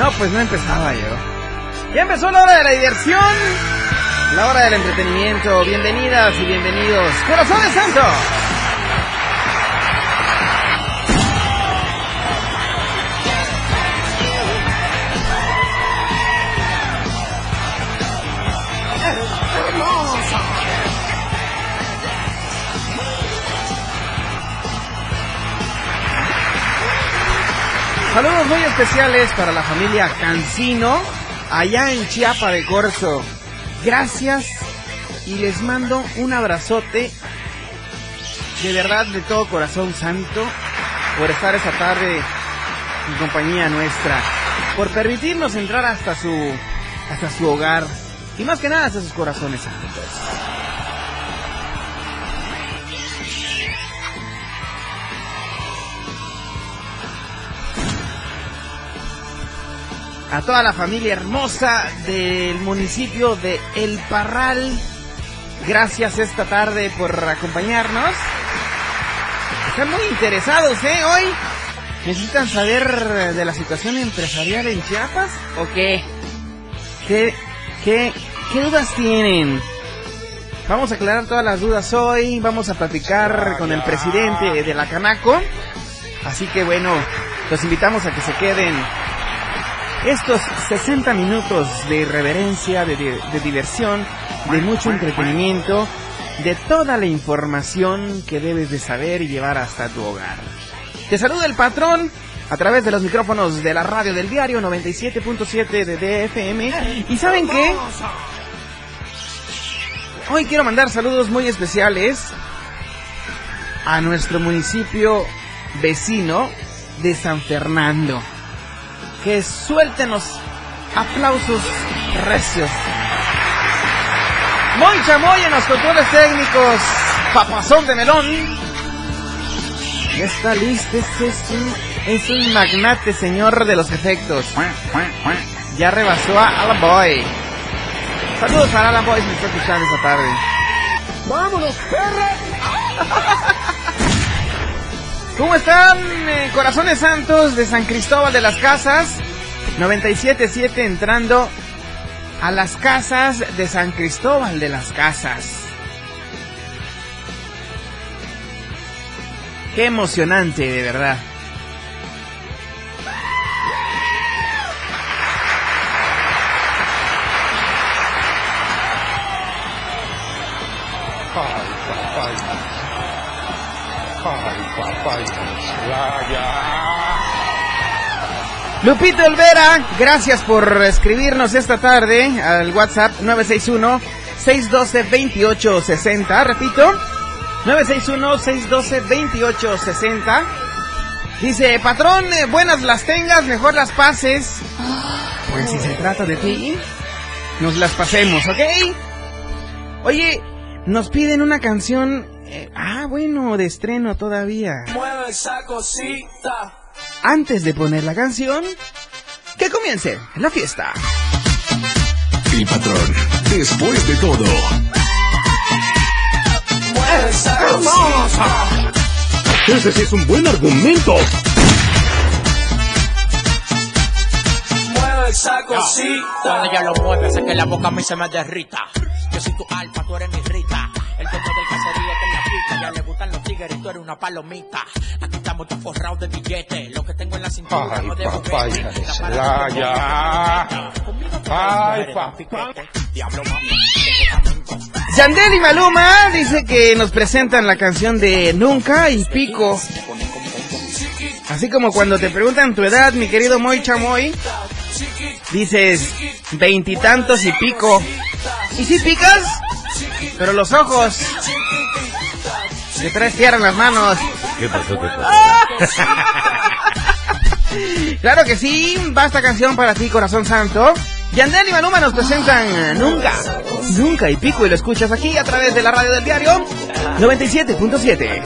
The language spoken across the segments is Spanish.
No, pues no empezaba yo. Ya empezó la hora de la diversión, la hora del entretenimiento. Bienvenidas y bienvenidos. Corazones Santo. Saludos muy especiales para la familia Cancino, allá en Chiapa de Corzo. Gracias y les mando un abrazote de verdad de todo corazón santo por estar esta tarde en compañía nuestra, por permitirnos entrar hasta su hasta su hogar y más que nada hasta sus corazones santos. A toda la familia hermosa del municipio de El Parral. Gracias esta tarde por acompañarnos. Están muy interesados, ¿eh? Hoy necesitan saber de la situación empresarial en Chiapas o qué? ¿Qué, qué, qué dudas tienen? Vamos a aclarar todas las dudas hoy. Vamos a platicar con el presidente de la Canaco. Así que bueno, los invitamos a que se queden estos 60 minutos de irreverencia, de, de, diversión, de mucho entretenimiento, de toda la información que debes de saber y llevar hasta tu hogar. Te saluda el patrón a través de los micrófonos de la radio del diario 97.7 de DFM. ¿Y saben qué? Hoy quiero mandar saludos muy especiales a nuestro municipio vecino de San Fernando que suelten los aplausos recios. Muy chamoy en los controles técnicos, papazón de melón. Ya está listo, este es un, es un magnate señor de los efectos. Ya rebasó a Alan Boy. Saludos para Alan Boy si me está escuchando esta tarde. ¡Vámonos, perra! ¿Cómo están, eh, corazones santos de San Cristóbal de las Casas? 97.7 entrando a las casas de San Cristóbal de las Casas. Qué emocionante, de verdad. Lupito Olvera, gracias por escribirnos esta tarde al WhatsApp 961-612-2860. Repito, 961-612-2860. Dice, patrón, buenas las tengas, mejor las pases. Pues si se trata de ti, nos las pasemos, ¿ok? Oye, nos piden una canción eh, ah, bueno, de estreno todavía. Mueve esa cosita. Antes de poner la canción, que comience la fiesta. El patrón, después de todo. Mueve esa cosita. Ese sí es un buen argumento. Mueve esa cosita. Cuando ella lo mueve, hace que la boca a mí se me derrita. Yo soy tu alfa, tú eres mi rita. El dueño del que le tigre, tú eres una palomita. Aquí estamos todos forrados de billetes. Lo que tengo en la cintura Ay, no de papá, juguete. hija de La su- para ya, que ya. te Conmigo te Ay, eres pa- un piquete. Diablo, mami, tengo talento. Yandel y Maluma dice que nos presentan la canción de Nunca y Pico. Así como cuando te preguntan tu edad, mi querido Moy Chamoy, dices veintitantos y pico. ¿Y si picas? Pero los ojos. Te traes tierra en las manos. ¿Qué pasó? ¿Qué pasó? Claro que sí, va esta canción para ti, corazón santo. Yandel y Maluma nos presentan Nunca, Nunca y Pico y lo escuchas aquí a través de la radio del diario 97.7.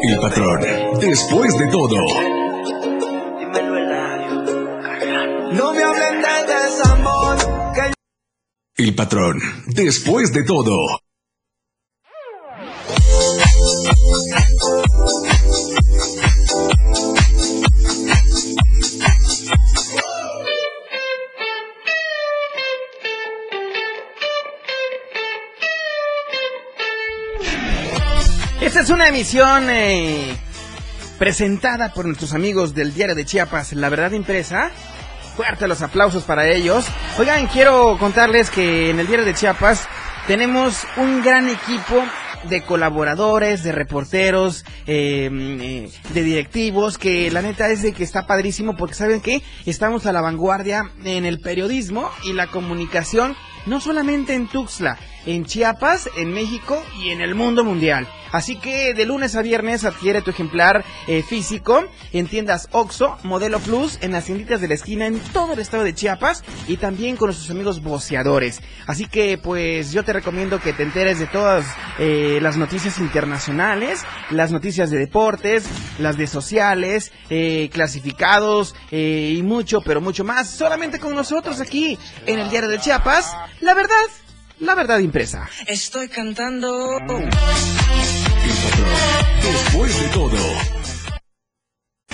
El patrón, después de todo. No me hablen de desamor, que El patrón, después de todo. Esta es una emisión eh, presentada por nuestros amigos del Diario de Chiapas, La Verdad Impresa. Fuerte los aplausos para ellos. Oigan, quiero contarles que en el Diario de Chiapas tenemos un gran equipo de colaboradores, de reporteros, eh, eh, de directivos, que la neta es de que está padrísimo porque saben que estamos a la vanguardia en el periodismo y la comunicación, no solamente en Tuxtla, en Chiapas, en México y en el mundo mundial. Así que de lunes a viernes adquiere tu ejemplar eh, físico en tiendas OXO, Modelo Plus, en las tienditas de la esquina en todo el estado de Chiapas y también con nuestros amigos boceadores. Así que pues yo te recomiendo que te enteres de todas eh, las noticias internacionales, las noticias de deportes, las de sociales, eh, clasificados eh, y mucho, pero mucho más, solamente con nosotros aquí en el Diario de Chiapas. La verdad, la verdad impresa. estoy cantando. El patrón, después de todo.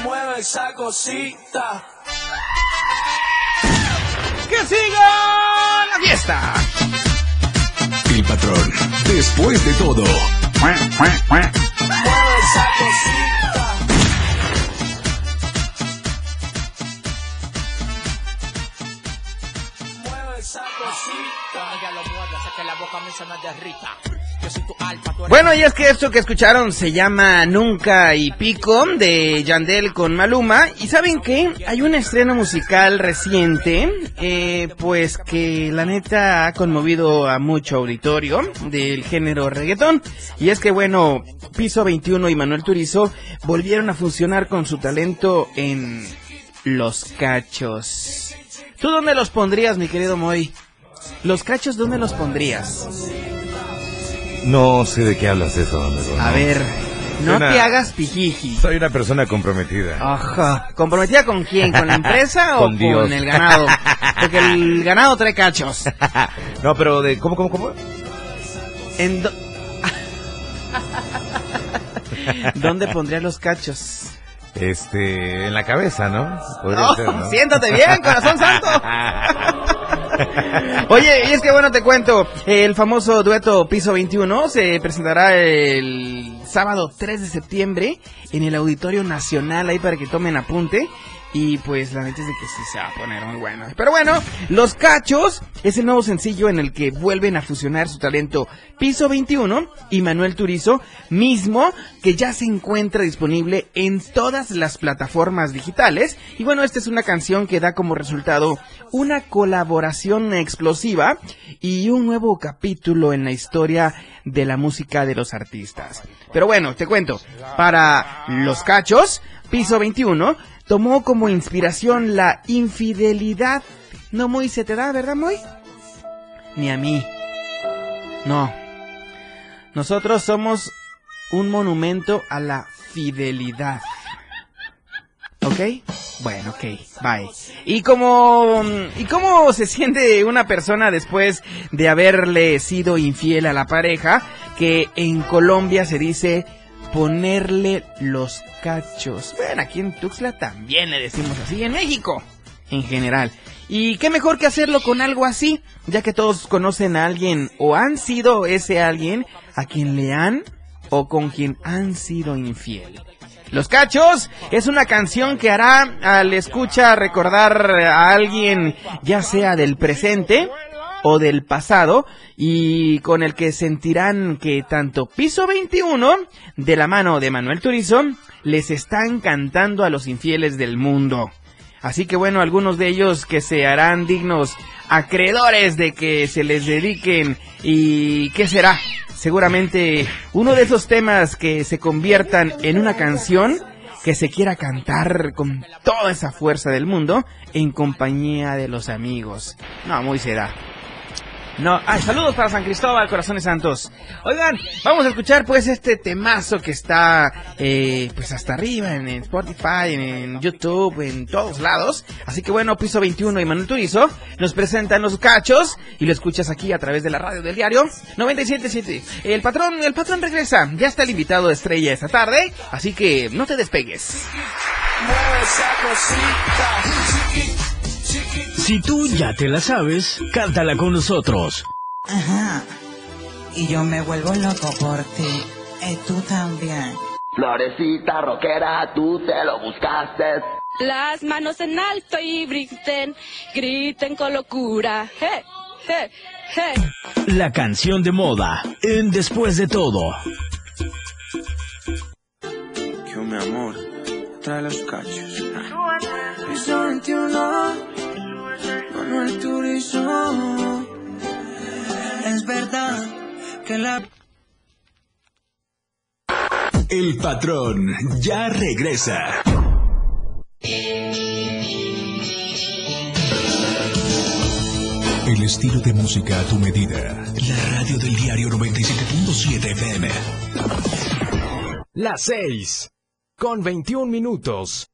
Mueve esa cosita. ¡Que siga la fiesta! El patrón, después de todo. Mueve esa cosita. Bueno, y es que esto que escucharon se llama Nunca y Pico de Yandel con Maluma. Y saben qué? Hay un estreno musical reciente, eh, pues que la neta ha conmovido a mucho auditorio del género reggaetón. Y es que bueno, Piso 21 y Manuel Turizo volvieron a funcionar con su talento en Los Cachos. ¿Tú dónde los pondrías, mi querido Moy? Los cachos, ¿dónde los pondrías? No sé de qué hablas eso. A ver, no te hagas pijiji. Soy una persona comprometida. Ajá. ¿Comprometida con quién? ¿Con la empresa o Con Dios. con el ganado? Porque el ganado trae cachos. no, pero de... ¿Cómo, cómo, cómo? ¿En do- ¿Dónde pondría los cachos? Este... En la cabeza, ¿no? Podría ser, ¿no? siéntate bien, corazón santo. Oye, y es que bueno, te cuento, el famoso dueto Piso 21 se presentará el sábado 3 de septiembre en el Auditorio Nacional, ahí para que tomen apunte. Y pues la neta es de que sí se va a poner muy bueno. Pero bueno, Los Cachos es el nuevo sencillo en el que vuelven a fusionar su talento Piso 21 y Manuel Turizo, mismo que ya se encuentra disponible en todas las plataformas digitales. Y bueno, esta es una canción que da como resultado una colaboración explosiva y un nuevo capítulo en la historia de la música de los artistas. Pero bueno, te cuento, para Los Cachos, Piso 21 tomó como inspiración la infidelidad. No muy se te da, ¿verdad, muy? Ni a mí. No. Nosotros somos un monumento a la fidelidad. ¿Ok? Bueno, ok, bye. ¿Y cómo, ¿Y cómo se siente una persona después de haberle sido infiel a la pareja? Que en Colombia se dice ponerle los cachos. Bueno, aquí en Tuxtla también le decimos así, en México en general. Y qué mejor que hacerlo con algo así, ya que todos conocen a alguien o han sido ese alguien a quien le han o con quien han sido infiel. Los Cachos es una canción que hará al escucha recordar a alguien ya sea del presente o del pasado y con el que sentirán que tanto Piso 21 de la mano de Manuel Turizo les están cantando a los infieles del mundo. Así que bueno, algunos de ellos que se harán dignos acreedores de que se les dediquen y ¿qué será? Seguramente uno de esos temas que se conviertan en una canción que se quiera cantar con toda esa fuerza del mundo en compañía de los amigos. No, muy será. No, ay, saludos para San Cristóbal, Corazones Santos. Oigan, vamos a escuchar pues este temazo que está eh, pues hasta arriba en, Spotify, en, YouTube, en todos lados. Así que bueno, Piso 21 y Manuel Turizo nos presentan los cachos y lo escuchas aquí a través de la radio del diario 977. El patrón, el patrón regresa, ya está el invitado de estrella esta tarde, así que no te despegues. Si tú ya te la sabes, cántala con nosotros. Ajá. Y yo me vuelvo loco por ti. Y tú también. Florecita rockera, tú te lo buscaste. Las manos en alto y griten, griten con locura. Hey, hey, hey. La canción de moda en Después de todo. Yo, mi amor, trae los cachos. Piso 21 Manuel Turizo. Es verdad que la... El patrón ya regresa. El estilo de música a tu medida. La radio del diario 97.7 FM. Las 6. Con 21 minutos.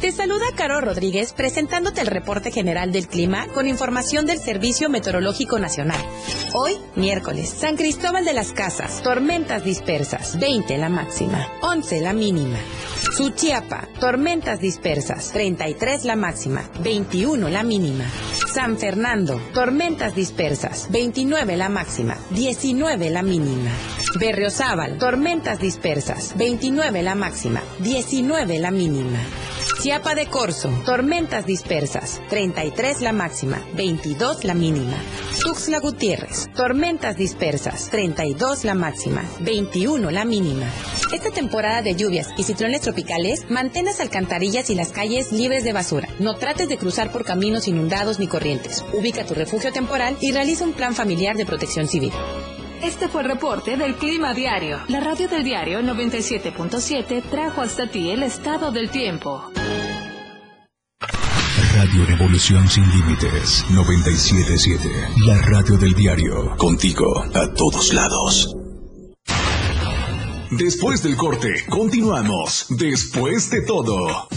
Te saluda Caro Rodríguez presentándote el reporte general del clima con información del Servicio Meteorológico Nacional. Hoy, miércoles, San Cristóbal de las Casas, tormentas dispersas, 20 la máxima, 11 la mínima. Suchiapa, tormentas dispersas, 33 la máxima, 21 la mínima. San Fernando, tormentas dispersas, 29 la máxima, 19 la mínima. Berriozábal, tormentas dispersas, 29 la máxima, 19 la mínima. Chiapa de Corzo, tormentas dispersas, 33 la máxima, 22 la mínima. Tuxtla Gutiérrez, tormentas dispersas, 32 la máxima, 21 la mínima. Esta temporada de lluvias y ciclones tropicales, mantén las alcantarillas y las calles libres de basura. No trates de cruzar por caminos inundados ni corrientes. Ubica tu refugio temporal y realiza un plan familiar de protección civil. Este fue el reporte del Clima Diario. La radio del diario 97.7 trajo hasta ti el estado del tiempo. Radio Revolución Sin Límites 977. La radio del diario. Contigo a todos lados. Después del corte, continuamos. Después de todo.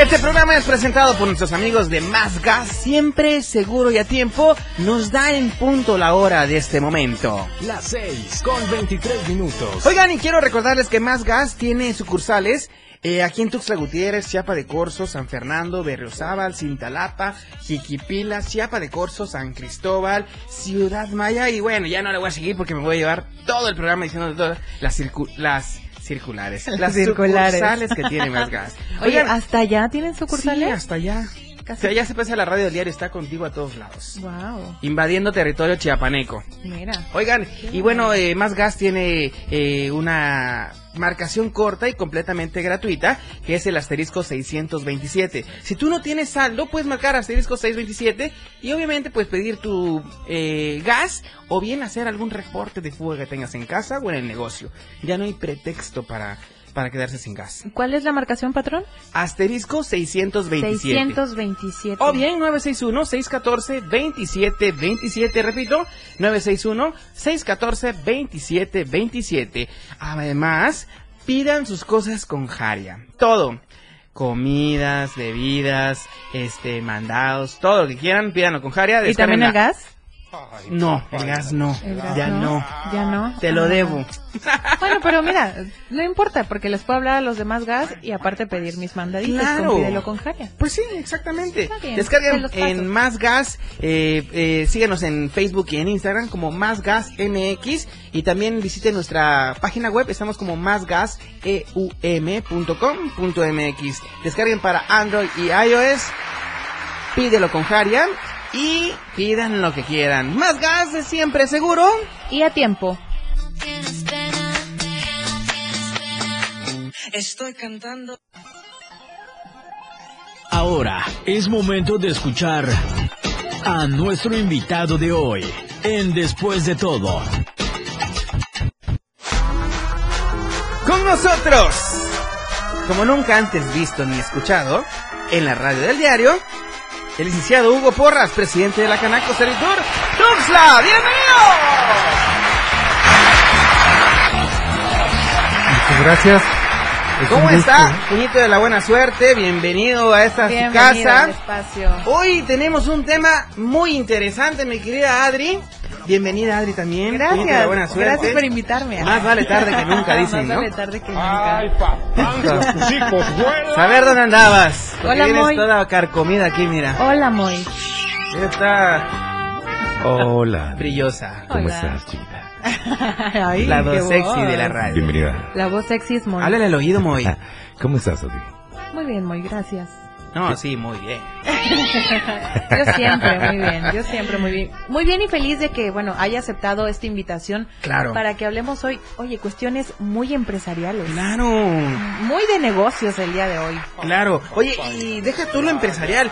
Este programa es presentado por nuestros amigos de Más Gas, siempre seguro y a tiempo. Nos da en punto la hora de este momento. Las 6 con 23 minutos. Oigan, y quiero recordarles que Más Gas tiene sucursales eh, aquí en Tuxtla Gutiérrez, Chiapa de Corzo, San Fernando, Berriozábal, Cintalapa, Jiquipila, Chiapa de Corzo, San Cristóbal, Ciudad Maya y bueno, ya no le voy a seguir porque me voy a llevar todo el programa diciendo todas las, las circulares. Las circulares. sucursales que tiene más gas. Oye, ¿hasta allá tienen sucursales? Sí, hasta allá. O sea, ya se pasa la radio del diario, está contigo a todos lados. Wow. Invadiendo territorio chiapaneco. Mira. Oigan, y bueno, eh, Más Gas tiene eh, una marcación corta y completamente gratuita, que es el asterisco 627. Si tú no tienes saldo, puedes marcar asterisco 627 y obviamente puedes pedir tu eh, gas o bien hacer algún reporte de fuga que tengas en casa o en el negocio. Ya no hay pretexto para para quedarse sin gas. ¿Cuál es la marcación, patrón? Asterisco 627. 627. O bien 961-614-2727. Repito, 961-614-2727. Además, pidan sus cosas con Jaria. Todo. Comidas, bebidas, este, mandados, todo lo que quieran, pídanlo con Jaria. ¿Y también el gas? No, el gas no. ya no. Ya no. Te lo debo. Bueno, pero mira, no importa, porque les puedo hablar a los demás gas y aparte pedir mis mandaditos Claro. con Pídelo con Jaria. Pues sí, exactamente. Descarguen en Más Gas, eh, eh, síguenos en Facebook y en Instagram como Más Gas MX y también visiten nuestra página web, estamos como másgaseum.com.mx. Descarguen para Android y iOS, pídelo con Jaria y pidan lo que quieran. Más gas de siempre seguro y a tiempo. Estoy cantando. Ahora es momento de escuchar a nuestro invitado de hoy en Después de todo. con nosotros. Como nunca antes visto ni escuchado, en la radio del diario, el licenciado Hugo Porras, presidente de la Canaco Servitur, Tuxla, bienvenido. Muchas gracias. Es ¿Cómo está? Puñito de la buena suerte, bienvenido a esta su Bienvenido al casa. espacio. Hoy tenemos un tema muy interesante, mi querida Adri. Bienvenida Adri también. Gracias, buena suerte. gracias por invitarme. Más vale tarde que nunca, dicen, Más ¿no? vale tarde que nunca. Saber dónde andabas. Porque Hola, vienes Moy. toda carcomida aquí, mira. Hola, Moy. Está Hola. brillosa. ¿Cómo Hola. estás, chiquita? Ay, La voz sexy voz. de la radio. Bienvenida. La voz sexy es Moy. Háblale al oído, Moy. ¿Cómo estás, Odi? Muy bien, Moy, gracias. No, sí, muy bien. Yo siempre, muy bien, yo siempre muy bien. Muy bien y feliz de que, bueno, haya aceptado esta invitación. Claro. Para que hablemos hoy, oye, cuestiones muy empresariales. Claro. Muy de negocios el día de hoy. Claro. Oye, y deja tú lo empresarial.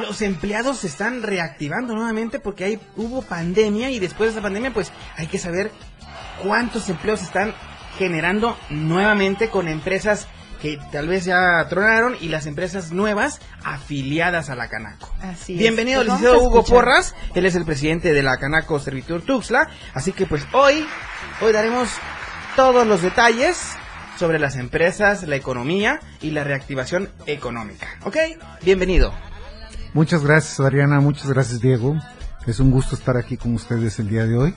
Los empleados se están reactivando nuevamente porque hay, hubo pandemia y después de esa pandemia pues hay que saber cuántos empleos se están generando nuevamente con empresas que tal vez ya tronaron y las empresas nuevas afiliadas a la Canaco. Así es. Bienvenido al Pues licenciado Hugo. Porras, él es el presidente de la Canaco Servitur Tuxtla, así que pues hoy, hoy daremos todos los detalles sobre las empresas, la economía y la reactivación económica. ¿Ok? Bienvenido. Muchas gracias, Adriana. Muchas gracias, Diego. Es un gusto estar aquí con ustedes el día de hoy.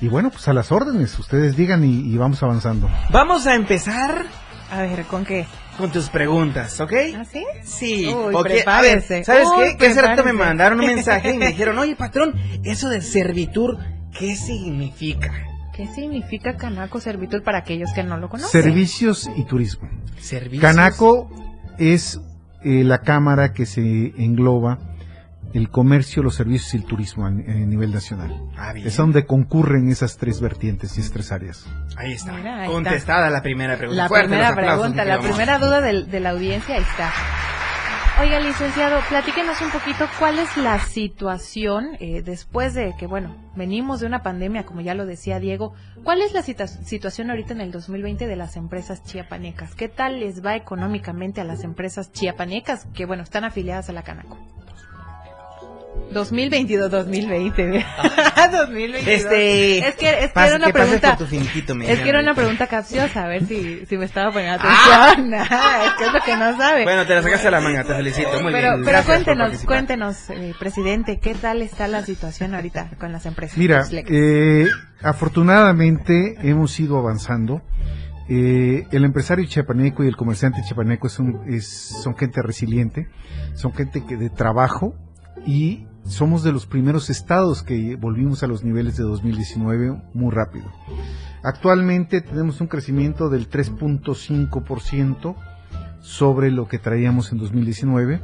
Y bueno, pues a las órdenes. Ustedes digan y, y vamos avanzando. Vamos a empezar A ver, ¿con qué? con tus preguntas, ¿ok? ¿Ah, sí? Sí, Uy, ok. A ver. ¿sabes Uy, qué? Que hace rato me mandaron un mensaje y me dijeron, oye, patrón, eso de servitur, ¿qué significa? ¿Qué significa Canaco Servitud para aquellos que no lo conocen? Servicios y turismo. Servicios. Canaco es eh, la cámara que se engloba el comercio, los servicios y el turismo a, a nivel nacional. Ah, bien. Es donde concurren esas tres vertientes y esas tres áreas. Ahí está. Mira, ahí Contestada la primera pregunta. La Fuerte primera aplausos, pregunta, la primera duda de, la audiencia, ahí está. Oiga, licenciado, platíquenos un poquito cuál es la situación eh, después de que, bueno, venimos de una pandemia, como ya lo decía Diego. ¿Cuál es la situación ahorita en el 2020 de las empresas chiapanecas? ¿Qué tal les va económicamente a las empresas chiapanecas que, bueno, están afiliadas a la Canaco? 2022, 2020. 2022. Este, es que, es que era una pregunta. es que era una pregunta capciosa, a ver si, si me estaba poniendo atención. Ah, es que es lo que no sabe. Bueno, te la sacaste a la manga, te felicito. Muy pero bien. pero cuéntenos, cuéntenos, eh, presidente, ¿qué tal está la situación ahorita con las empresas? Mira, eh, afortunadamente hemos ido avanzando. Eh, el empresario chiapaneco y el comerciante chiapaneco es un- es- son gente resiliente, son gente que de trabajo y somos de los primeros estados que volvimos a los niveles de 2019 muy rápido. Actualmente tenemos un crecimiento del 3.5% sobre lo que traíamos en 2019.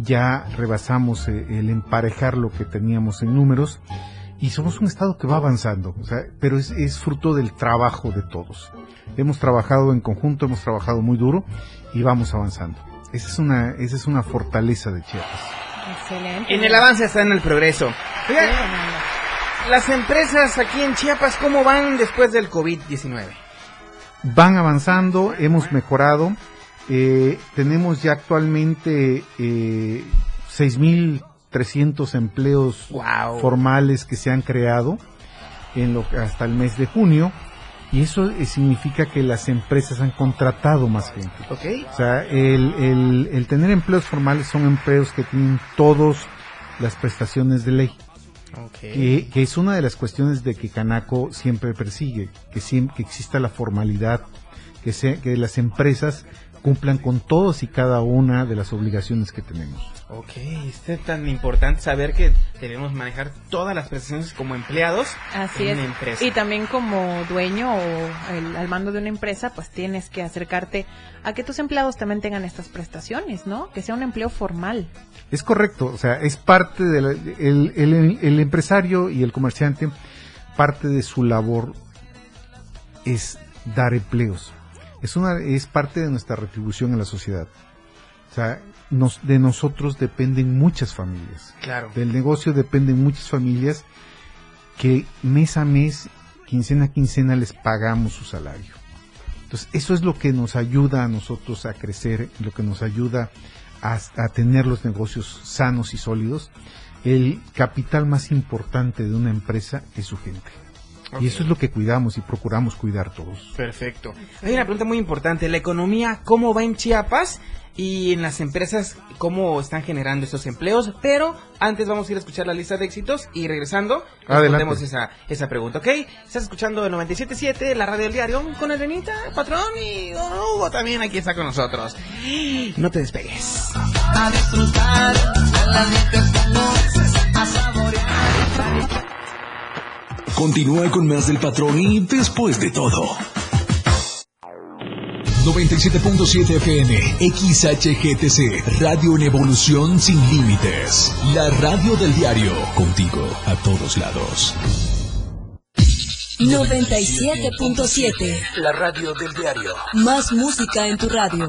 Ya rebasamos eh, el emparejar lo que teníamos en números y somos un estado que va avanzando, o sea, pero es, fruto del trabajo de todos. Hemos trabajado en conjunto, hemos trabajado muy duro y vamos avanzando. Esa es una, esa es una fortaleza de Chiapas. Excelente. En el avance está en el progreso. Oiga, las empresas aquí en Chiapas, ¿cómo van después del COVID-19? Van avanzando, hemos mejorado. Eh, tenemos ya actualmente eh, 6.300 empleos Wow. formales que se han creado en lo, hasta el mes de junio. Y eso eh, significa que las empresas han contratado más gente. O sea, el, el, el tener empleos formales son empleos que tienen todas las prestaciones de ley. Que, que es una de las cuestiones de que Canaco siempre persigue, que, siem- que exista la formalidad, que, se, que las empresas cumplan con todos y cada una de las obligaciones que tenemos. Ok, es tan importante saber que debemos manejar todas las prestaciones como empleados Así en es. una empresa. Y también como dueño o el- al mando de una empresa, pues tienes que acercarte a que tus empleados también tengan estas prestaciones, ¿no? Que sea un empleo formal. Es correcto, o sea, es parte del el, el- el empresario y el comerciante, parte de su labor es dar empleos. Es una es parte de nuestra retribución en la sociedad. O sea, nos, de nosotros dependen muchas familias. Claro. Del negocio dependen muchas familias que mes a mes, quincena a quincena les pagamos su salario. Entonces, eso es lo que nos ayuda a nosotros a crecer, lo que nos ayuda a, a tener los negocios sanos y sólidos. El capital más importante de una empresa es su gente. Y eso es lo que cuidamos y procuramos cuidar todos. Perfecto. Hay una pregunta muy importante. La economía, ¿cómo va en Chiapas? Y en las empresas, ¿cómo están generando estos empleos? Pero antes vamos a ir a escuchar la lista de éxitos y regresando respondemos esa, esa pregunta, ¿ok? Estás escuchando el 97.7, la radio del diario, con Elenita, patrón y don Hugo también aquí está con nosotros. No te despegues. A disfrutar las a saborear. Continúa con más del patrón y después de todo. 97.7 FM, XHGTC, Radio en Evolución Sin Límites. La radio del diario, contigo a todos lados. 97.7. La radio del diario. Más música en tu radio.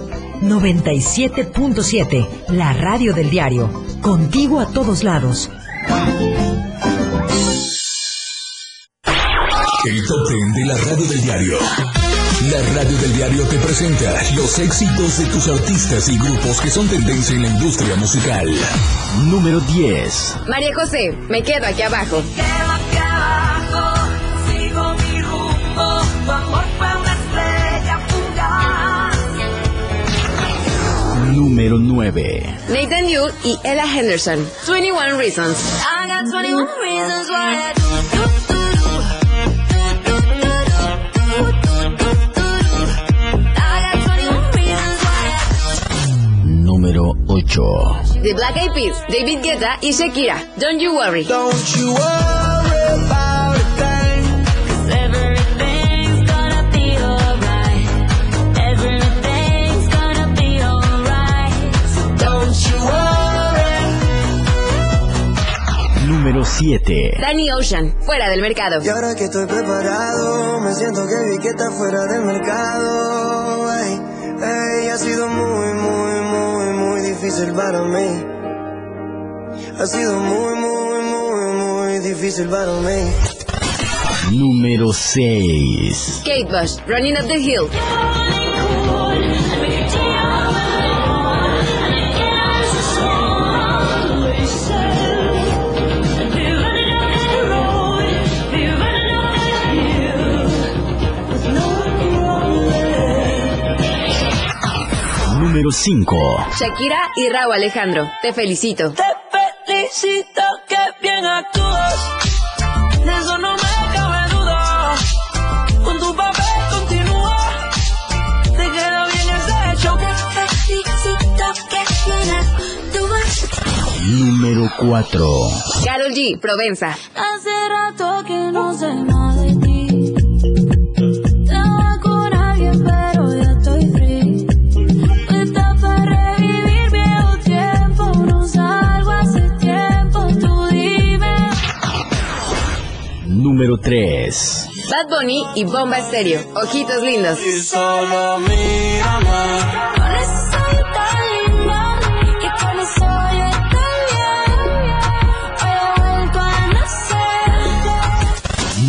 97.7, la radio del diario. Contigo a todos lados. El top 10 de la radio del diario. La radio del diario te presenta los éxitos de tus artistas y grupos que son tendencia en la industria musical. Número 10. María José, me quedo aquí abajo. Número 9. Nathan Yu y Ella Henderson. 21 Reasons. I got 21 reasons why I do, do, do, do. I got 21 reasons why I Número 8. The Black Eyed Peas, David Guetta y Shakira. Don't you worry. Don't you worry. 7. Danny Ocean, fuera del mercado. Y ahora que estoy preparado, me siento que vi que está fuera del mercado. Ey, ey, ha sido muy, muy, muy, muy difícil para mí. Ha sido muy, muy, muy, muy difícil para mí. Número 6. Kate Bush, Running Up the Hill. Número 5. Shakira y Raúl Alejandro, te felicito. Te felicito que bien actúas. De eso no me cabe duda. Con tu papel continúa. Te queda bien ese hecho. Te felicito que bien actúas. Número 4. Carol G, Provenza. Hace rato que no sé nada Número 3. Bad Bunny y Bomba Estéreo, ojitos lindos. Y solo mírame.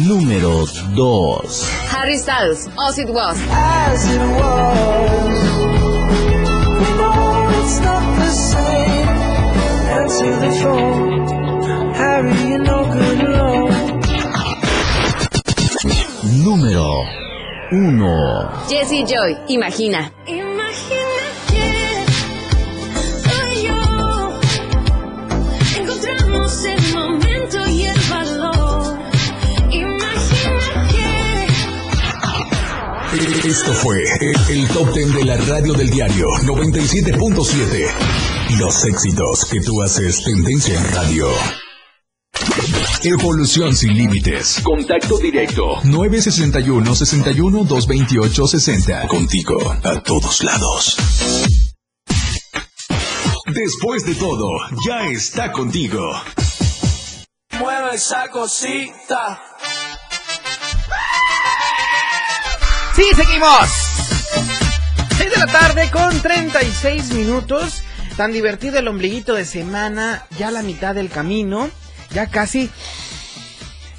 Número 2. Harry Styles, As It Was. As it was. Número 1. Jesse Joy, Imagina. Imagina que tú y yo encontramos el momento y el valor. Imagina que Esto fue el, el top 10 de la radio del diario 97.7. Los éxitos que tú haces tendencia en radio. Evolución sin límites. Contacto directo. 961 61 228 60. Contigo a todos lados. Después de todo, ya está contigo. mueve esa cosita. Sí, seguimos. 6 de la tarde con 36 minutos. Tan divertido el ombliguito de semana. Ya la mitad del camino. Ya casi.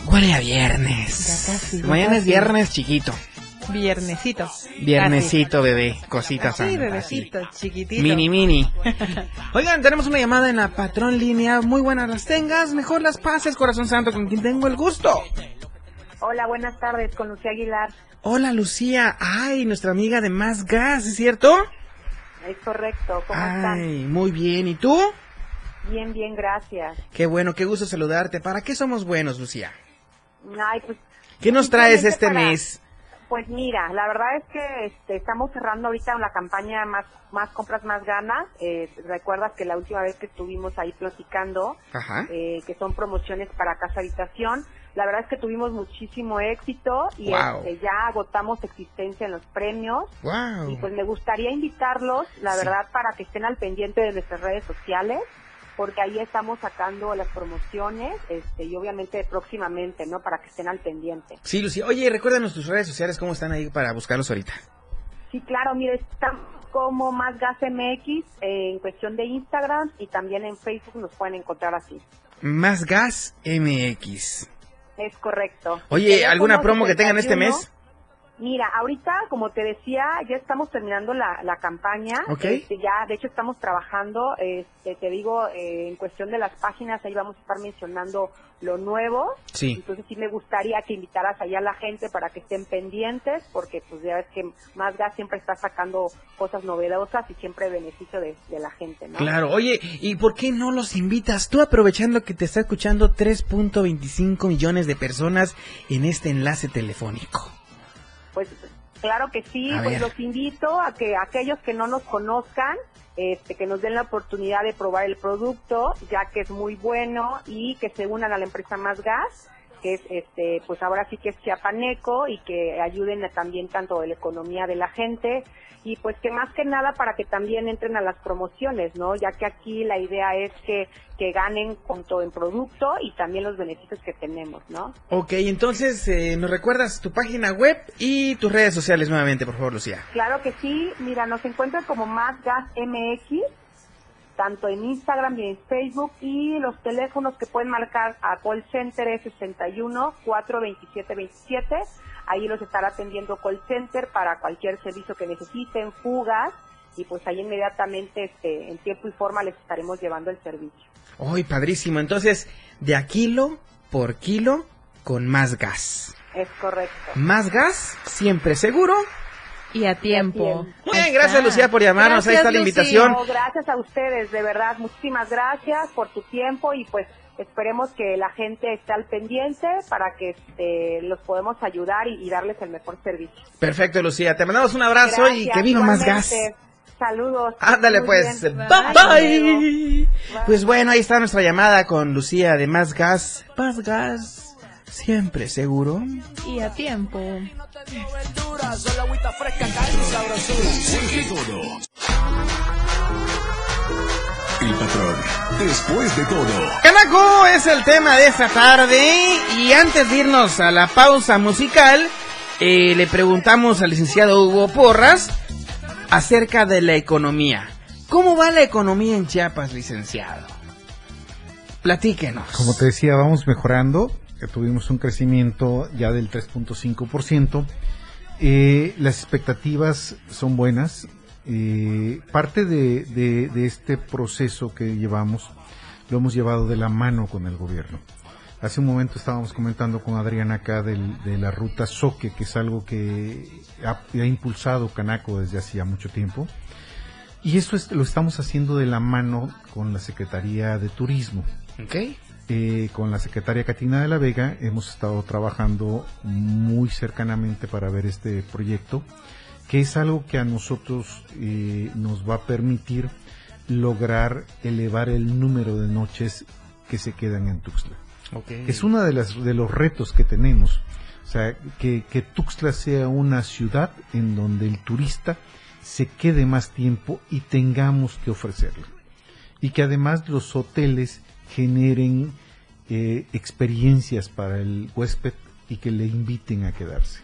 Huele a viernes. Ya casi, ya Mañana es casi. viernes chiquito. Viernesito. Viernesito, bebé. Cositas Sí, bebecito, chiquitito. Mini, mini. Oigan, tenemos una llamada en la patrón línea. Muy buenas las tengas. Mejor las pases, corazón santo, con quien tengo el gusto. Hola, buenas tardes, con Lucía Aguilar. Hola, Lucía. Ay, nuestra amiga de Más Gas, ¿es cierto? Es correcto, ¿cómo están? Ay, muy bien. ¿Y tú? Bien, bien, gracias. Qué bueno, qué gusto saludarte. ¿Para qué somos buenos, Lucía? Ay, pues, ¿Qué nos traes este para- mes? Pues mira, la verdad es que este, estamos cerrando ahorita la campaña más, más compras, más ganas. Eh, Recuerdas que la última vez que estuvimos ahí platicando, eh, que son promociones para casa habitación, la verdad es que tuvimos muchísimo éxito y Wow. este, ya agotamos existencia en los premios. Wow. Y pues me gustaría invitarlos, la Sí. verdad, para que estén al pendiente de nuestras redes sociales, porque ahí estamos sacando las promociones, este, y obviamente próximamente, ¿no? Para que estén al pendiente. Sí, Lucía. Oye, recuérdanos tus redes sociales, cómo están ahí para buscarlos ahorita. Sí, claro, mire, estamos como Más Gas MX eh, en cuestión de Instagram y también en Facebook nos pueden encontrar así. Más Gas MX. Es correcto. Oye, ¿alguna promo que tengan este 71. mes? Mira, ahorita, como te decía, ya estamos terminando la, la campaña. Ok. Este, ya, de hecho, estamos trabajando, este, te digo, eh, en cuestión de las páginas, ahí vamos a estar mencionando lo nuevo. Sí. Entonces sí me gustaría que invitaras allá a la gente para que estén pendientes, porque pues ya ves que Más Gas siempre está sacando cosas novedosas y siempre beneficio de, de la gente, ¿no? Claro, oye, ¿y por qué no los invitas? Tú aprovechando que te está escuchando 3.25 millones de personas en este enlace telefónico. Pues claro que sí, A pues ver. los invito a que aquellos que no nos conozcan, este, que nos den la oportunidad de probar el producto, ya que es muy bueno y que se unan a la empresa Más Gas. Que es este pues ahora sí que es chiapaneco y que ayuden a también tanto a la economía de la gente y pues que más que nada para que también entren a las promociones, ¿no? Ya que aquí la idea es que, que ganen con todo en producto y también los beneficios que tenemos, ¿no? Ok, entonces eh, nos recuerdas tu página web y tus redes sociales nuevamente, por favor, Lucía. Claro que sí, mira, nos encuentran como Más Gas MX, tanto en Instagram y en Facebook, y los teléfonos que pueden marcar a call center es 61 427 27 Ahí los estará atendiendo call center para cualquier servicio que necesiten, fugas, y pues ahí inmediatamente este, en tiempo y forma les estaremos llevando el servicio. ¡Uy, padrísimo! Entonces, de a kilo por kilo con más gas. Es correcto. Más gas, siempre seguro. Y a tiempo. Muy bien, gracias Lucía por llamarnos. Ahí está la invitación. gracias a ustedes, de verdad. Muchísimas gracias por tu tiempo y pues esperemos que la gente esté al pendiente para que este, los podemos ayudar y, darles el mejor servicio. Perfecto, Lucía. Te mandamos un abrazo y que viva más gas. Saludos. Ándale pues. Bye. Bye. Pues bueno, ahí está nuestra llamada con Lucía de Más Gas. Más Gas. Siempre seguro. Y a tiempo. El patrón, después de todo. Canaco es el tema de esta tarde y antes de irnos a la pausa musical, eh, le preguntamos al licenciado Hugo Porras acerca de la economía. ¿Cómo va la economía en Chiapas, licenciado? Platíquenos. Como te decía, vamos mejorando. Tuvimos un crecimiento ya del 3.5%. Eh, las expectativas son buenas. Eh, parte de, este proceso que llevamos lo hemos llevado de la mano con el gobierno. Hace un momento estábamos comentando con Adriana acá del, de la ruta Soque, que es algo que ha, impulsado Canaco desde hacía mucho tiempo. Y eso lo estamos haciendo de la mano con la Secretaría de Turismo. Okay. Eh, con la secretaria Catina de la Vega hemos estado trabajando muy cercanamente para ver este proyecto que es algo que a nosotros eh, nos va a permitir lograr elevar el número de noches que se quedan en Tuxtla. Es uno de, las, de los retos que tenemos. O sea, que, que Tuxtla sea una ciudad en donde el turista se quede más tiempo y tengamos que ofrecerle. Y que además los hoteles generen eh, experiencias para el huésped y que le inviten a quedarse.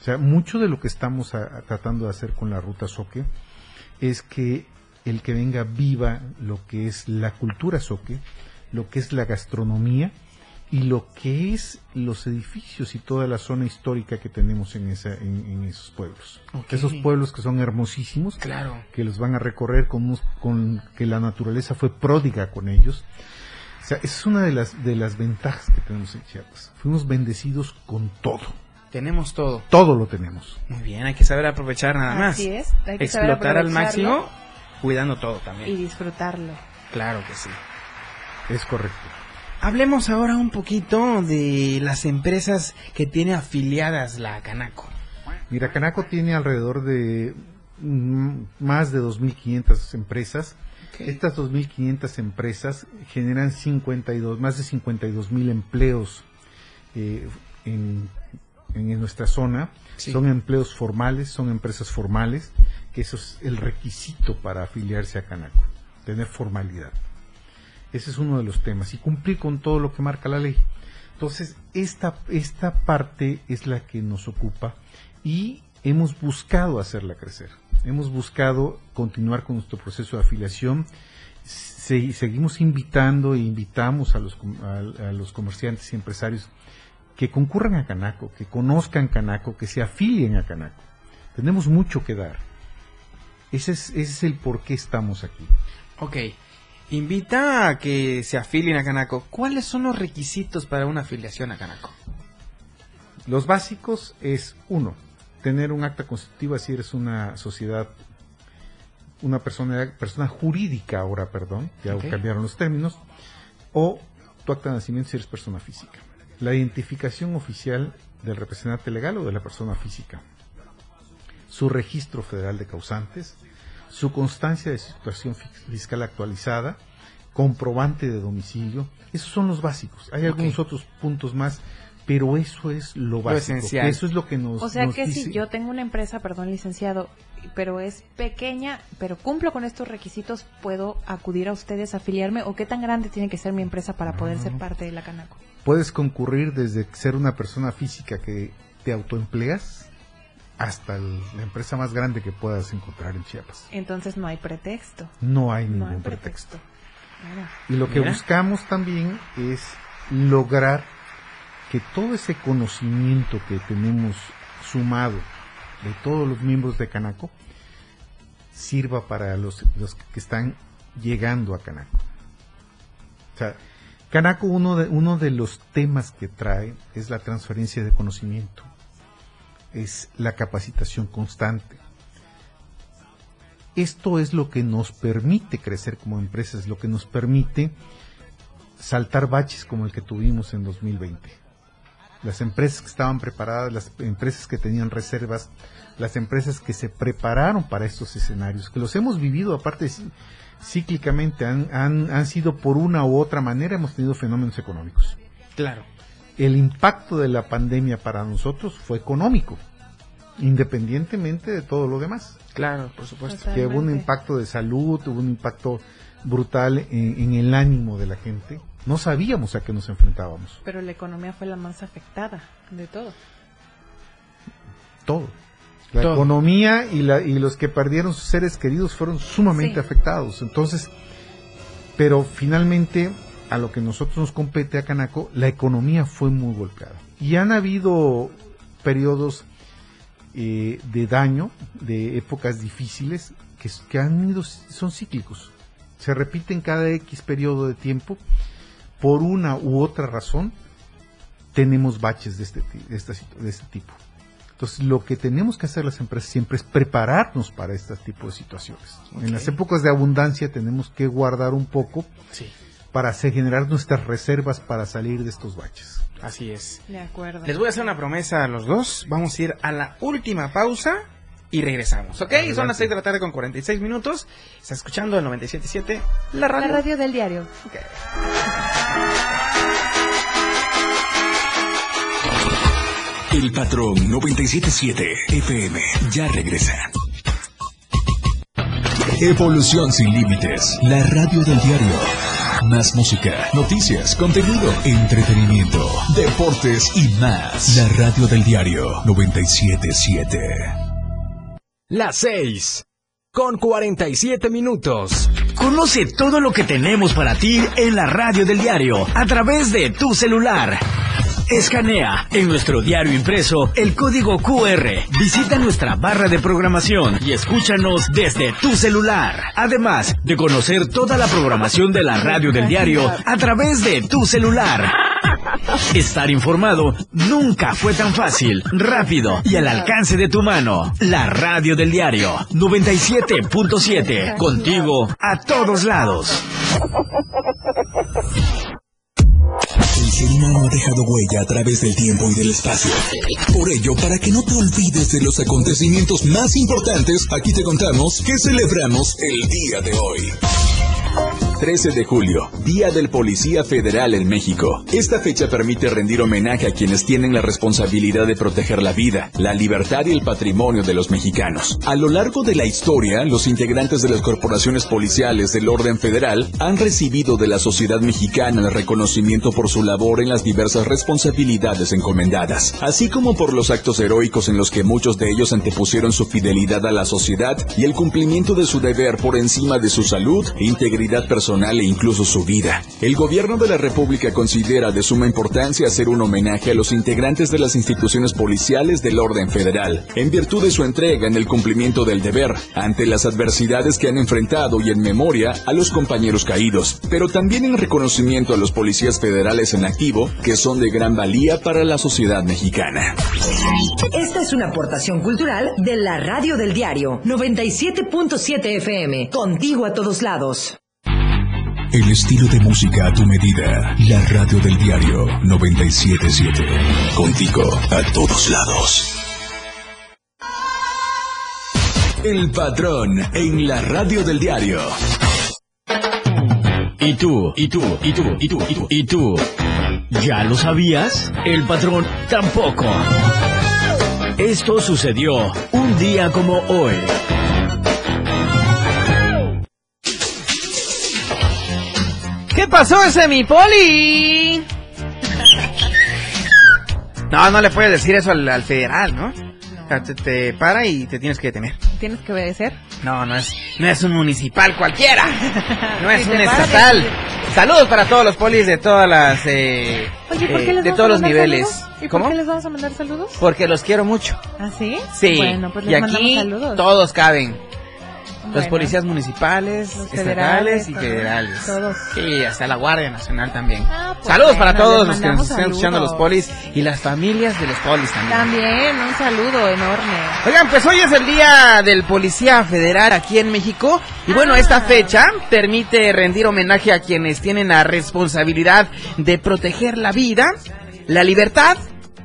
O sea, mucho de lo que estamos tratando de hacer con la ruta Soque es que el que venga viva lo que es la cultura Soque, lo que es la gastronomía y lo que es los edificios y toda la zona histórica que tenemos en, esa, en, esos pueblos. Esos pueblos que son hermosísimos, claro. que los van a recorrer con, con que la naturaleza fue pródiga con ellos. O sea, esa es una de las, de las ventajas que tenemos en Chiapas. Fuimos bendecidos con todo. Tenemos todo. Todo lo tenemos. Muy bien, hay que saber aprovechar nada más. Así es. Hay que Explotar al máximo, cuidando todo también. Y disfrutarlo. Claro que sí. Es correcto. Hablemos ahora un poquito de las empresas que tiene afiliadas la Canaco. Mira, Canaco tiene alrededor de mm, más de 2.500 empresas. Estas 2.500 empresas generan 52, más de 52.000 empleos eh, en en nuestra zona son empleos formales, son empresas formales, que eso es el requisito para afiliarse a Canaco, tener formalidad. Ese es uno de los temas y cumplir con todo lo que marca la ley. Entonces, esta, esta parte es la que nos ocupa y hemos buscado hacerla crecer. Hemos buscado continuar con nuestro proceso de afiliación. seguimos invitando e invitamos a los, a los comerciantes y empresarios que concurran a Canaco, que conozcan Canaco, que se afilien a Canaco. Tenemos mucho que dar. Ese es, ese es el por qué estamos aquí. Ok. Invita a que se afilien a Canaco. ¿Cuáles son los requisitos para una afiliación a Canaco? Los básicos es, uno, tener un acta constitutiva si eres una sociedad, una persona, persona jurídica ahora, perdón, ya cambiaron los términos, o tu acta de nacimiento si eres persona física. La identificación oficial del representante legal o de la persona física, su registro federal de causantes, su constancia de situación fiscal actualizada. Comprobante de domicilio. Esos son los básicos. Hay algunos otros puntos más, pero eso es lo básico. esencial. Eso es lo que nos O sea nos que dice- si yo tengo una empresa, perdón, licenciado, pero es pequeña, pero cumplo con estos requisitos, ¿puedo acudir a ustedes, afiliarme? ¿O qué tan grande tiene que ser mi empresa para poder ser parte de la Canaco? puedes concurrir desde ser una persona física que te autoempleas hasta el- la empresa más grande que puedas encontrar en Chiapas. Entonces no hay pretexto. No hay No ningún hay pretexto. Y lo que Mira. buscamos también es lograr que todo ese conocimiento que tenemos sumado de todos los miembros de Canaco sirva para los, los que están llegando a Canaco. O sea, Canaco uno de, uno de los temas que trae es la transferencia de conocimiento, es la capacitación constante. Esto es lo que nos permite crecer como empresas, lo que nos permite saltar baches como el que tuvimos en 2020. Las empresas que estaban preparadas, las empresas que tenían reservas, las empresas que se prepararon para estos escenarios, que los hemos vivido aparte cí- cíclicamente, han, han, han sido por una u otra manera, hemos tenido fenómenos económicos. Claro. El impacto de la pandemia para nosotros fue económico, independientemente de todo lo demás Claro, por supuesto. que hubo un impacto de salud, hubo un impacto brutal en, en el ánimo de la gente. No sabíamos a qué nos enfrentábamos. Pero la economía fue la más afectada de todo. Todo. La Todo. economía y, la, y los que perdieron sus seres queridos fueron sumamente Sí. afectados. Entonces, pero finalmente, a lo que nosotros nos compete a Canaco, la economía fue muy golpeada. Y han habido periodos eh, de daño, de épocas difíciles, que, que han ido, son cíclicos. Se repiten cada X periodo de tiempo. Por una u otra razón, tenemos baches de este, de esta situ- de este tipo. Entonces, lo que tenemos que hacer las empresas siempre es prepararnos para este tipo de situaciones. En las épocas de abundancia tenemos que guardar un poco Sí. para hacer, generar nuestras reservas para salir de estos baches. Así es. De acuerdo. Les voy a hacer una promesa a los dos. Vamos a ir a la última pausa y regresamos. ¿Ok? Adelante. Son las 6 de la tarde con 46 minutos. Está escuchando el 97.7, la La radio. radio del diario. El patrón 977 FM ya regresa. Evolución sin límites. La radio del diario. Más música, noticias, contenido, entretenimiento, deportes y más. La radio del diario 977. Las 6. Con 47 minutos. Conoce todo lo que tenemos para ti en la radio del diario a través de tu celular. Escanea en nuestro diario impreso el código QR. Visita nuestra barra de programación y escúchanos desde tu celular. Además de conocer toda la programación de la radio del diario a través de tu celular. Estar informado nunca fue tan fácil, rápido y al alcance de tu mano. La radio del diario 97.7. Contigo a todos lados. El ser humano ha dejado huella a través del tiempo y del espacio. Por ello, para que no te olvides de los acontecimientos más importantes, aquí te contamos que celebramos el día de hoy. 13 de julio, Día del Policía Federal en México. Esta fecha permite rendir homenaje a quienes tienen la responsabilidad de proteger la vida, la libertad y el patrimonio de los mexicanos. A lo largo de la historia, los integrantes de las corporaciones policiales del orden federal han recibido de la sociedad mexicana el reconocimiento por su labor en las diversas responsabilidades encomendadas, así como por los actos heroicos en los que muchos de ellos antepusieron su fidelidad a la sociedad y el cumplimiento de su deber por encima de su salud, integridad personal e incluso su vida. El gobierno de la República considera de suma importancia hacer un homenaje a los integrantes de las instituciones policiales del orden federal, en virtud de su entrega en el cumplimiento del deber, ante las adversidades que han enfrentado y en memoria a los compañeros caídos, pero también en reconocimiento a los policías federales en activo, que son de gran valía para la sociedad mexicana. Esta es una aportación cultural de la radio del diario 97.7 FM. Contigo a todos lados. El estilo de música a tu medida. La radio del diario 977. Contigo a todos lados. El patrón en la radio del diario. ¿Y tú? ¿Y tú? ¿Y tú? ¿Y tú? ¿Y tú? ¿Y tú? ¿Ya lo sabías? El patrón tampoco. Esto sucedió un día como hoy. Pasó ese mi poli? No, no le puedes decir eso al, al federal, ¿no? O sea, Te, te para y te tienes que detener. ¿Tienes que obedecer? No, no es, no es un municipal cualquiera. No es Si un estatal. Saludos para todos los polis de todas las, eh, Oye, ¿por eh, qué les de vamos todos los niveles. saludos? ¿Y ¿Cómo? por qué les vamos a mandar saludos? Porque los quiero mucho. ¿Ah, sí? Sí. Bueno, pues les y aquí mandamos saludos. todos caben. Los Bueno. policías municipales, Los estatales y federales. Todos. Sí, hasta la Guardia Nacional también. pues Saludos para todos los que nos estén escuchando, los polis y las familias de los polis también. También, un saludo enorme. Oigan, pues hoy es el día del policía federal aquí en México y bueno, Ah. esta fecha permite rendir homenaje a quienes tienen la responsabilidad de proteger la vida, la libertad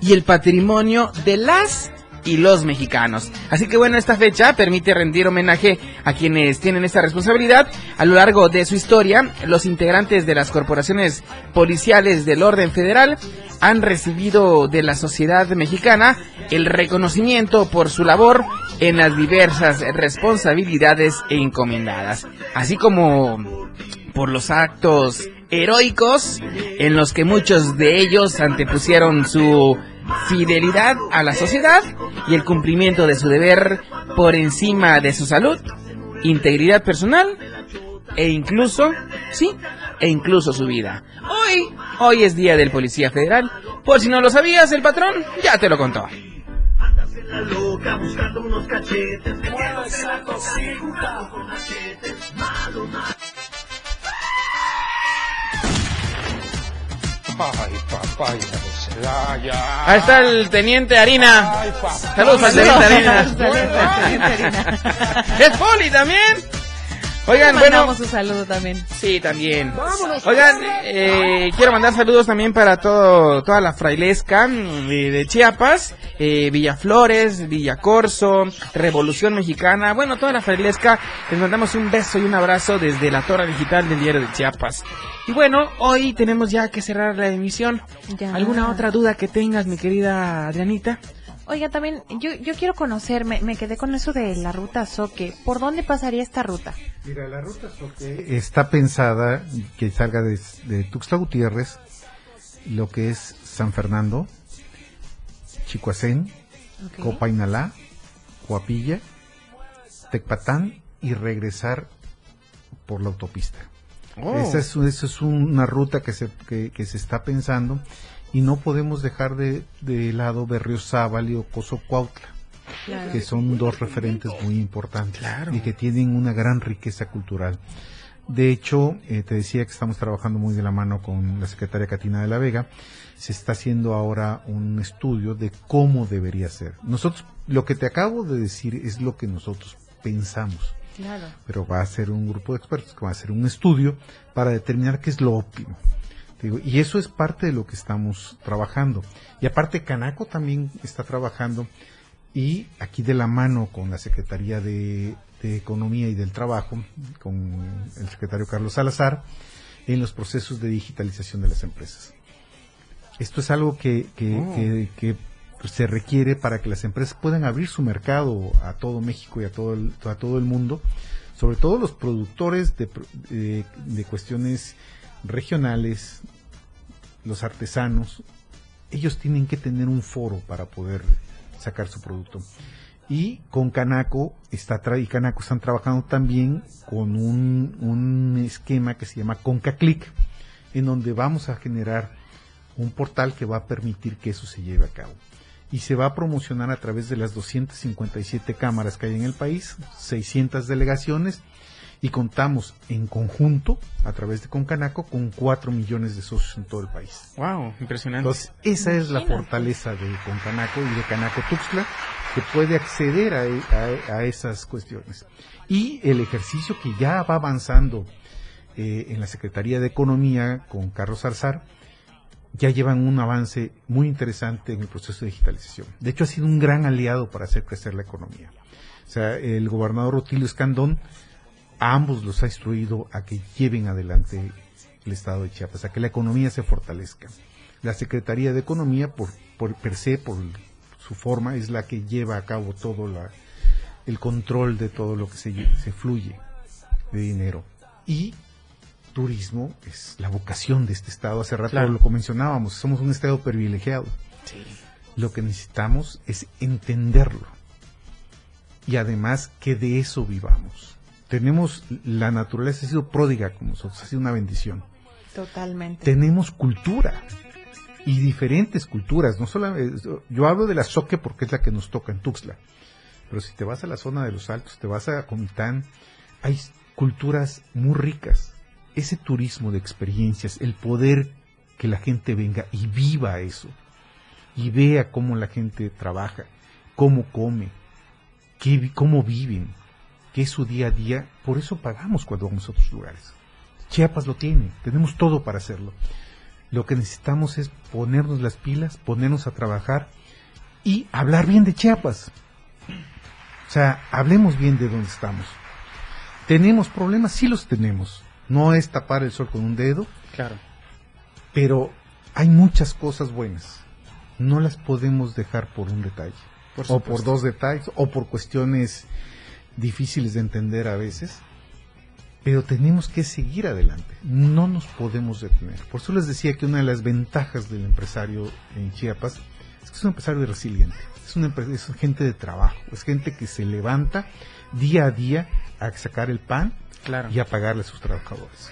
y el patrimonio de las y los mexicanos. Así que bueno, esta fecha permite rendir homenaje a quienes tienen esta responsabilidad. A lo largo de su historia, los integrantes de las corporaciones policiales del orden federal han recibido de la sociedad mexicana el reconocimiento por su labor en las diversas responsabilidades e encomendadas, así como por los actos heroicos en los que muchos de ellos antepusieron su fidelidad a la sociedad y el cumplimiento de su deber por encima de su salud, integridad personal e incluso, sí, e incluso su vida. Hoy, hoy es día del Policía Federal. Por si no lo sabías, el patrón ya te lo contó. Ay. Ahí está el Harina. Ay, teniente Harina. Saludos al teniente Harina. Es poli también. Oigan, bueno. mandamos un saludo también. Sí, también. Oigan, eh, quiero mandar saludos también para todo, toda la frailesca mm, de, de Chiapas, eh, Villaflores, Villacorso, Revolución Mexicana, bueno, toda la frailesca, les mandamos un beso y un abrazo desde la torre digital del diario de Chiapas. Y bueno, hoy tenemos ya que cerrar la emisión. Ya. ¿Alguna otra duda que tengas, mi querida Adrianita? Oiga, también, yo, yo quiero conocer, me, me quedé con eso de la ruta Soque. ¿Por dónde pasaría esta ruta? Mira, la ruta Soque está pensada que salga de, de Tuxtla Gutiérrez, lo que es San Fernando, Chicoacén, Ok. Copainalá, Coapilla, Tecpatán y regresar por la autopista. Oh. Esa es, esa es una ruta que se, que, que se está pensando y no podemos dejar de, de lado Berriozábal y Ocoso Cuautla, Claro. que son dos referentes muy importantes y que tienen una gran riqueza cultural. De hecho, eh, te decía que estamos trabajando muy de la mano con la secretaria Catina de la Vega. Se está haciendo ahora un estudio de cómo debería ser. Nosotros, lo que te acabo de decir es lo que nosotros pensamos Claro. pero va a ser un grupo de expertos que va a hacer un estudio para determinar qué es lo óptimo. Te digo, y eso es parte de lo que estamos trabajando. Y aparte Canaco también está trabajando y aquí de la mano con la Secretaría de, de Economía y del Trabajo, con el secretario Carlos Salazar, en los procesos de digitalización de las empresas. Esto es algo que, que, Oh. que- que, pues, se requiere para que las empresas puedan abrir su mercado a todo México y a todo el, a todo el mundo, sobre todo los productores de, de- de cuestiones regionales, los artesanos, ellos tienen que tener un foro para poder sacar su producto. Y con Canaco está tra- y Canaco están trabajando también con un, un esquema que se llama ConcaClick, en donde vamos a generar un portal que va a permitir que eso se lleve a cabo. Y se va a promocionar a través de las 257 cámaras que hay en el país, 600 delegaciones, y contamos en conjunto, a través de Concanaco, con 4 millones de socios en todo el país. Wow, impresionante. Entonces, esa es la fortaleza de Concanaco y de Canaco Tuxtla, que puede acceder a, a- a esas cuestiones. Y el ejercicio que ya va avanzando eh, en la Secretaría de Economía con Carlos Zarzar, ya llevan un avance muy interesante en el proceso de digitalización. De hecho, ha sido un gran aliado para hacer crecer la economía. O sea, el gobernador Rutilio Escandón a ambos los ha instruido a que lleven adelante el estado de Chiapas, a que la economía se fortalezca. La Secretaría de Economía, por, por per se, por su forma, es la que lleva a cabo todo la, el control de todo lo que se, se fluye de dinero. Y turismo es la vocación de este estado. Hace rato Claro. lo mencionábamos, somos un estado privilegiado. Lo que necesitamos es entenderlo y además que de eso vivamos. Tenemos, la naturaleza ha sido pródiga con nosotros, ha sido una bendición. Totalmente. Tenemos cultura y diferentes culturas. No solo, eh, yo hablo de la Soque porque es la que nos toca en Tuxtla, pero si te vas a la zona de los Altos, te vas a Comitán, hay culturas muy ricas. Ese turismo de experiencias, el poder que la gente venga y viva eso y vea cómo la gente trabaja, cómo come, qué cómo viven, qué es su día a día, por eso pagamos cuando vamos a otros lugares. Chiapas lo tiene, tenemos todo para hacerlo. Lo que necesitamos es ponernos las pilas, ponernos a trabajar y hablar bien de Chiapas. O sea, hablemos bien de dónde estamos. ¿Tenemos problemas? Sí los tenemos. No es tapar el sol con un dedo, Claro. pero hay muchas cosas buenas. No las podemos dejar por un detalle. Por o por dos detalles, o por cuestiones difíciles de entender a veces. Pero tenemos que seguir adelante. No nos podemos detener. Por eso les decía que una de las ventajas del empresario en Chiapas es que es un empresario resiliente. Es, un empre- es gente de trabajo. Es gente que se levanta día a día a sacar el pan Claro. y a pagarle a sus trabajadores.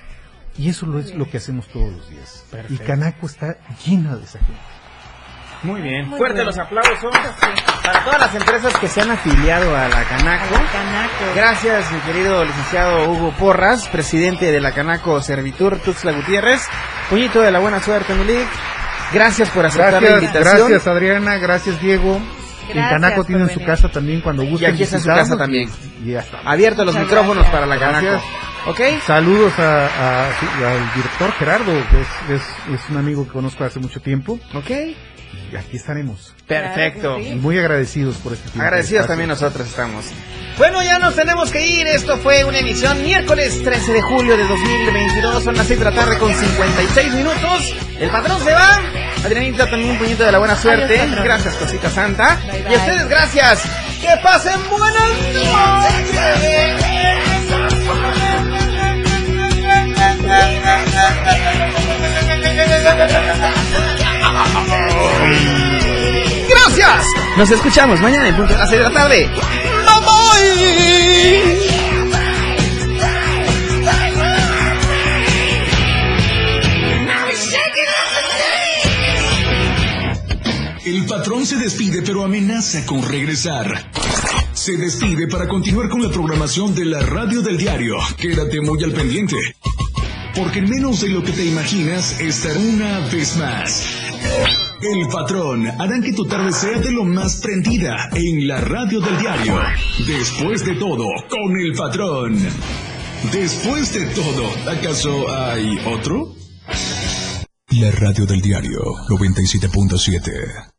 Y eso lo es lo que hacemos todos los días. Perfecto. Y Canaco está llena de esa gente. Muy bien. Muy Fuerte bien. los aplausos para todas las empresas que se han afiliado a la Canaco. Gracias, mi querido licenciado Hugo Porras, presidente de la Canaco Servitur Tuxtla Gutiérrez. Puñito de la buena suerte, Milik. Gracias por aceptar la invitación. gracias Adriana, gracias Diego. en Gracias Canaco por tienen su casa también cuando gusten. Y aquí está su casa también. y ya está. Abiertos los Muchas micrófonos gracias. para la Canaco. ¿Ok? Saludos a, a- al director Gerardo, que es, es- es un amigo que conozco hace mucho tiempo. Ok. Y aquí estaremos. Perfecto. Y muy agradecidos por este tiempo. Agradecidos también nosotros estamos. Bueno, ya nos tenemos que ir. Esto fue una emisión miércoles 13 de julio de 2022. Son las 6 de la tarde con 56 minutos. El patrón se va. Adrianita también un puñito de la buena suerte. Adiós, gracias, cosita santa. Bye, Y a ustedes, gracias. Que pasen buenas noches. Gracias. Nos escuchamos mañana en punto de las 6 de la tarde. El patrón se despide pero amenaza con regresar. Se despide para continuar con la programación de la radio del diario. Quédate muy al pendiente. Porque en menos de lo que te imaginas estará una vez más. El patrón harán que tu tarde sea de lo más prendida en la radio del diario. Después de todo, con el patrón. Después de todo, ¿acaso hay otro? La radio del diario 97.7.